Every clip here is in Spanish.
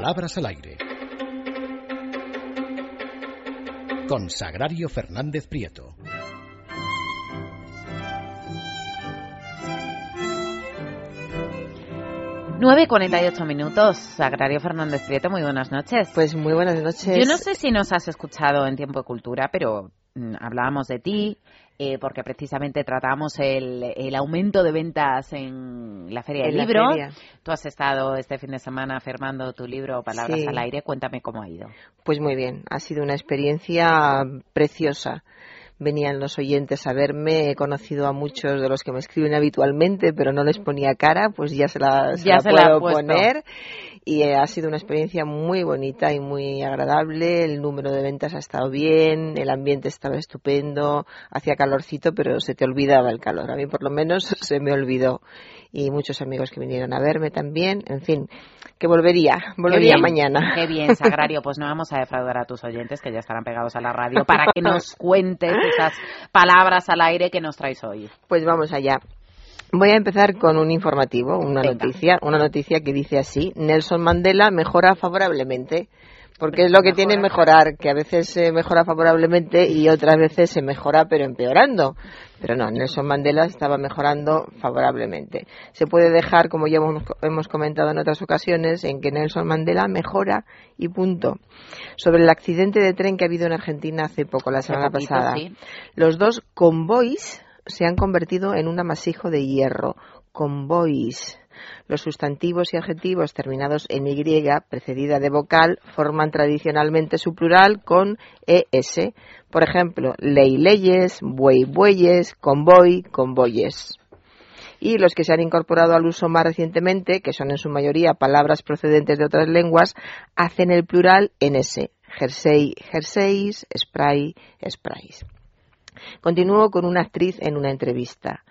Palabras al aire. Con Sagrario Fernández Prieto. Nueve cuarenta y ocho minutos. Sagrario Fernández Prieto, muy buenas noches. Pues muy buenas noches. Yo no sé si nos has escuchado en Tiempo de Cultura, pero mm, hablábamos de ti, eh, porque precisamente tratamos el, el, aumento de ventas en la Feria del En Libro. feria. Tú has estado este fin de semana firmando tu libro Palabras Sí. al Aire. Cuéntame cómo ha ido. Pues muy bien, ha sido una experiencia preciosa. Venían los oyentes a verme, he conocido a muchos de los que me escriben habitualmente, pero no les ponía cara, pues ya se la, se Ya la se puedo poner. Y eh, ha sido una experiencia muy bonita y muy agradable. El número de ventas ha estado bien, el ambiente estaba estupendo, hacía calorcito, pero se te olvidaba el calor. A mí por lo menos se me olvidó. Y muchos amigos que vinieron a verme también. En fin, que volvería, volvería Qué bien, mañana. Qué bien, Sagrario. Pues no vamos a defraudar a tus oyentes que ya estarán pegados a la radio para que nos cuentes esas palabras al aire que nos traes hoy. Pues vamos allá. Voy a empezar con un informativo, una Venga. noticia, una noticia que dice así: Nelson Mandela mejora favorablemente. Porque es lo que tiene mejorar, que a veces se mejora favorablemente y otras veces se mejora pero empeorando. Pero no, Nelson Mandela estaba mejorando favorablemente. Se puede dejar, como ya hemos, hemos comentado en otras ocasiones, en que Nelson Mandela mejora y punto. Sobre el accidente de tren que ha habido en Argentina hace poco, la semana poquito, pasada. sí. Los dos convoys se han convertido en un amasijo de hierro. Convoys. Los sustantivos y adjetivos terminados en Y, precedida de vocal, forman tradicionalmente su plural con ES. Por ejemplo, ley, leyes, buey, bueyes, convoy, convoyes. Y los que se han incorporado al uso más recientemente, que son en su mayoría palabras procedentes de otras lenguas, hacen el plural en S. Jersey, jerseys, spray, sprays. Continúo con una actriz en una entrevista.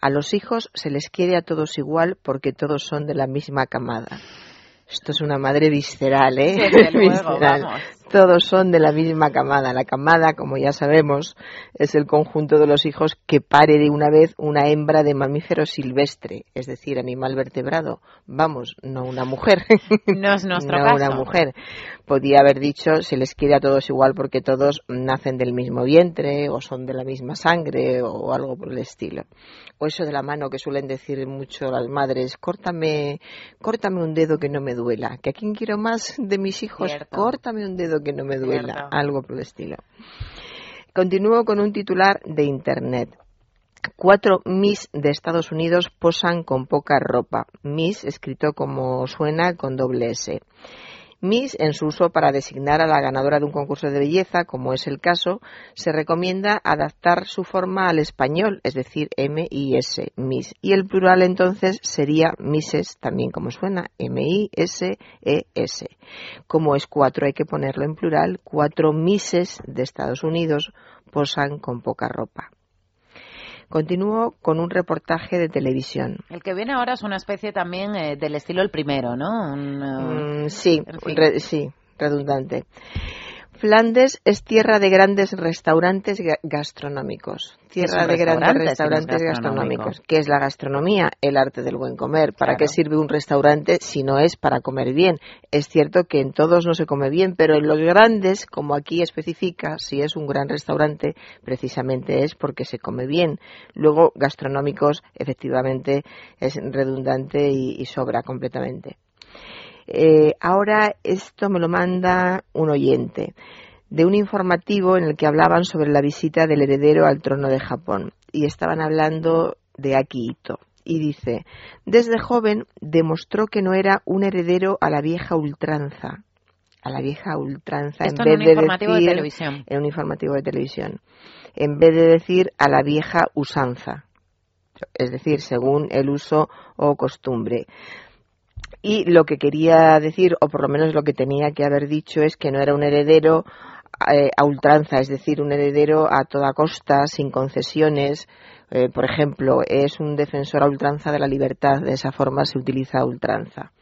A los hijos se les quiere a todos igual porque todos son de la misma camada. Esto es una madre visceral, ¿eh? Luego, Visceral. vamos. Todos son de la misma camada. La camada, como ya sabemos, es el conjunto de los hijos que pare de una vez una hembra de mamífero silvestre, es decir, animal vertebrado. Vamos, no una mujer. No es nuestro no caso. una mujer. Podía haber dicho se les quiere a todos igual porque todos nacen del mismo vientre o son de la misma sangre o algo por el estilo. O eso de la mano que suelen decir mucho las madres, córtame, córtame un dedo que no me duela. Que a quién quiero más de mis hijos, Cierto. córtame un dedo que no me duela. Cierto. Algo por el estilo. Continúo con un titular de Internet. Cuatro Miss de Estados Unidos posan con poca ropa. Miss escrito como suena con doble S. Miss, en su uso para designar a la ganadora de un concurso de belleza, como es el caso, se recomienda adaptar su forma al español, es decir, M-I-S, Miss. Y el plural entonces sería Misses, también como suena, M-I-S-E-S. Como es cuatro, hay que ponerlo en plural. Cuatro Misses de Estados Unidos posan con poca ropa. Continúo con un reportaje de televisión. El que viene ahora es una especie también eh, del estilo el primero, ¿no? Un, eh, Mm, sí, en fin. re- sí, redundante. Flandes es tierra de grandes restaurantes ga- gastronómicos. Tierra de grandes restaurantes gastronómico? gastronómicos. ¿Qué es la gastronomía? El arte del buen comer. ¿Para Claro. qué sirve un restaurante si no es para comer bien? Es cierto que en todos no se come bien, pero en los grandes, como aquí especifica, si es un gran restaurante, precisamente es porque se come bien. Luego, gastronómicos, efectivamente, es redundante y- y sobra completamente. Eh, ahora esto me lo manda un oyente de un informativo en el que hablaban sobre la visita del heredero al trono de Japón y estaban hablando de Akihito. Y dice, desde joven demostró que no era un heredero a la vieja ultranza. A la vieja ultranza Esto en en vez un de informativo de decir, televisión. en un informativo de televisión. En vez de decir a la vieja usanza. Es decir, según el uso o costumbre. Y lo que quería decir, o por lo menos lo que tenía que haber dicho, es que no era un heredero eh, a ultranza, es decir, un heredero a toda costa, sin concesiones. Eh, por ejemplo, es un defensor a ultranza de la libertad, de esa forma se utiliza a ultranza.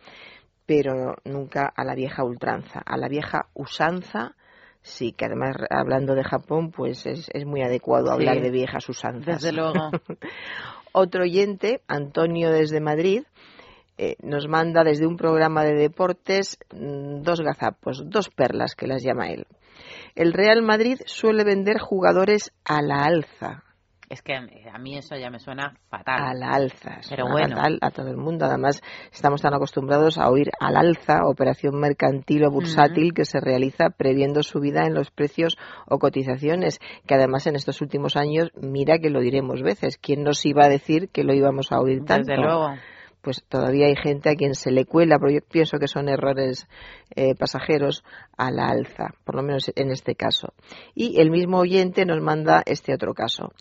Pero nunca a la vieja ultranza. A la vieja usanza, sí, que además hablando de Japón, pues es, es muy adecuado Sí. hablar de viejas usanzas. Desde luego. Otro oyente, Antonio desde Madrid, eh, nos manda desde un programa de deportes mm, dos gazapos, dos perlas que las llama él. El Real Madrid suele vender jugadores a la alza, es que a mí eso ya me suena fatal. Al alza. Pero bueno. Fatal a todo el mundo. Además, estamos tan acostumbrados a oír al alza, operación mercantil o bursátil que se realiza previendo subida en los precios o cotizaciones, que además en estos últimos años, mira que lo diremos veces. ¿Quién nos iba a decir que lo íbamos a oír tanto? Desde luego pues todavía hay gente a quien se le cuela, pero yo pienso que son errores eh, pasajeros a la alza, por lo menos en este caso. Y el mismo oyente nos manda este otro caso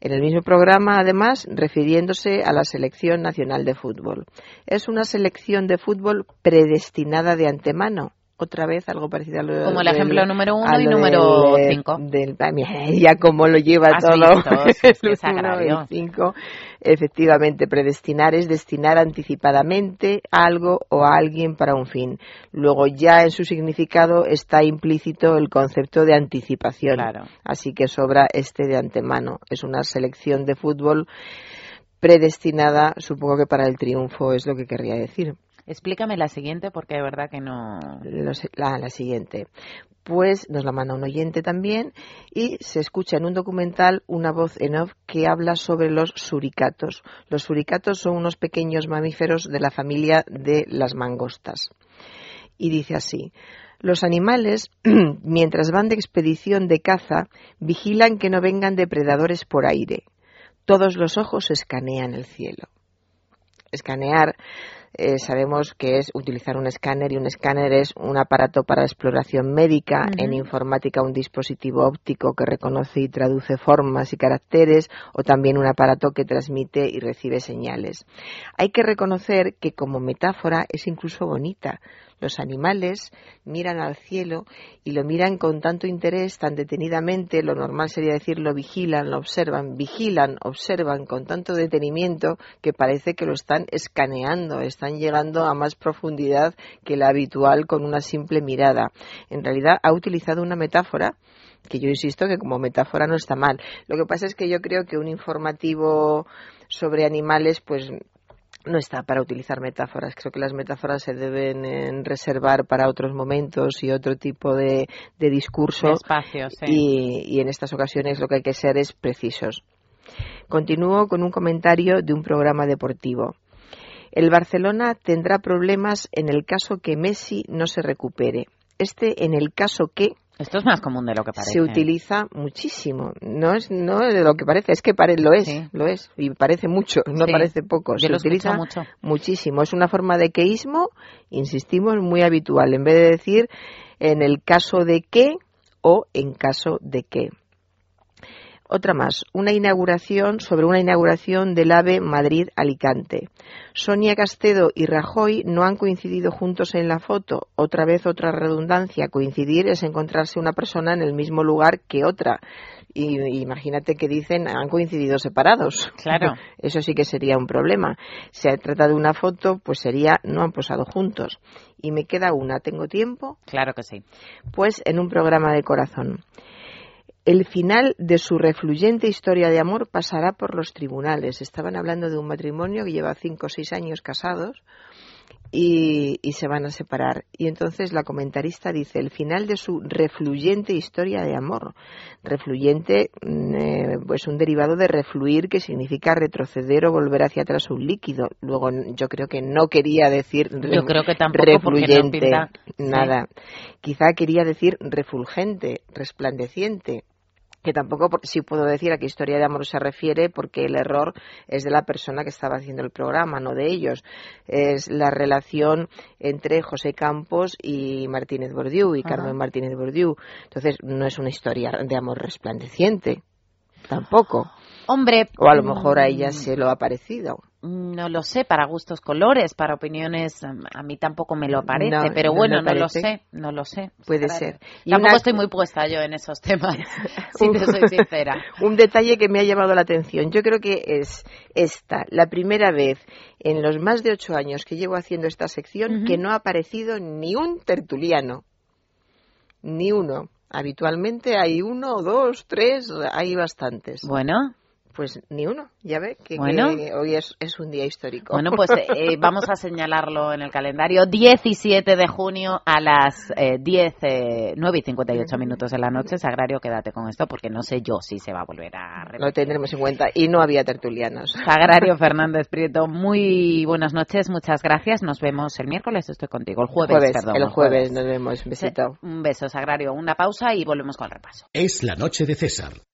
en el mismo programa, además, refiriéndose a la selección nacional de fútbol. Es una selección de fútbol predestinada de antemano otra vez algo parecido a lo Como el ejemplo número uno y número del, cinco. Del, ya como lo lleva Has todo. visto, cinco. Efectivamente, predestinar es destinar anticipadamente algo o a alguien para un fin. Luego ya en su significado está implícito el concepto de anticipación. Claro. Así que sobra este de antemano. Es una selección de fútbol predestinada, supongo que para el triunfo es lo que querría decir. Explícame la siguiente porque de verdad que no. La, la siguiente. Pues nos la manda un oyente también y se escucha en un documental una voz en off que habla sobre los suricatos. Los suricatos son unos pequeños mamíferos de la familia de las mangostas. Y dice así. Los animales, mientras van de expedición de caza, vigilan que no vengan depredadores por aire. Todos los ojos escanean el cielo. Escanear eh, sabemos que es utilizar un escáner y un escáner es un aparato para exploración médica, en informática un dispositivo óptico que reconoce y traduce formas y caracteres o también un aparato que transmite y recibe señales. Hay que reconocer que como metáfora es incluso bonita. Los animales miran al cielo y lo miran con tanto interés, tan detenidamente, lo normal sería decir lo vigilan, lo observan, vigilan, observan con tanto detenimiento que parece que lo están escaneando, están llegando a más profundidad que la habitual con una simple mirada. En realidad ha utilizado una metáfora que yo insisto que como metáfora no está mal. Lo que pasa es que yo creo que un informativo sobre animales, pues no está para utilizar metáforas. Creo que las metáforas se deben eh, reservar para otros momentos y otro tipo de, de discurso. Despacio, sí. Y, y en estas ocasiones lo que hay que ser es precisos. Continúo con un comentario de un programa deportivo. El Barcelona tendrá problemas en el caso que Messi no se recupere. Este en el caso que Esto es más común de lo que parece. se utiliza muchísimo. No es, no de lo que parece, es que pare, lo es, Sí. lo es. Y parece mucho, no Sí. parece poco. Yo se lo utiliza mucho. muchísimo. Es una forma de queísmo, insistimos, muy habitual. En vez de decir en el caso de que o en caso de que. Otra más, una inauguración sobre una inauguración del AVE Madrid-Alicante. Sonia Castedo y Rajoy no han coincidido juntos en la foto. Otra vez otra redundancia. Coincidir es encontrarse una persona en el mismo lugar que otra. Y imagínate que dicen han coincidido separados. Claro. Eso sí que sería un problema. Si se trata de una foto, pues sería no han posado juntos. Y me queda una. ¿Tengo tiempo? Claro que sí. Pues en un programa de corazón. El final de su refluyente historia de amor pasará por los tribunales. Estaban hablando de un matrimonio que lleva cinco o seis años casados y, y se van a separar. Y entonces la comentarista dice, el final de su refluyente historia de amor. Refluyente mm, eh, es un derivado de refluir que significa retroceder o volver hacia atrás un líquido. Luego yo creo que no quería decir re- Yo creo que tampoco no refluyente, sí. nada. Quizá quería decir refulgente, resplandeciente que tampoco sí puedo decir a qué historia de amor se refiere porque el error es de la persona que estaba haciendo el programa, no de ellos. Es la relación entre José Campos y Martínez Bordiú y Ajá. Carmen Martínez Bordiú. Entonces no es una historia de amor resplandeciente, tampoco. Hombre. O a lo mejor a ella mm, se lo ha parecido. No lo sé, para gustos colores, para opiniones, mm, a mí tampoco me lo parece, No, pero no bueno, no lo sé, no lo sé. Puede Claro. ser. Y Tampoco una- estoy muy puesta yo en esos temas, si te soy sincera. Un detalle que me ha llamado la atención. Yo creo que es esta, la primera vez en los más de ocho años que llevo haciendo esta sección que no ha aparecido ni un tertuliano. Ni uno. Habitualmente hay uno, dos, tres, hay bastantes. Bueno, Pues ni uno, ya ve que, Bueno. que hoy es, es un día histórico. Bueno, pues eh, vamos a señalarlo en el calendario. 17 de junio a las eh, 10, eh, 9 y 58 minutos de la noche. Sagrario, quédate con esto porque no sé yo si se va a volver a repetir. Lo tendremos en cuenta. Y no había tertulianos. Sagrario Fernández Prieto, muy buenas noches, muchas gracias. Nos vemos el miércoles, estoy contigo. El jueves, Jueves, perdón. el jueves nos vemos. Un besito. Un beso, Sagrario. Una pausa y volvemos con el repaso. Es la noche de César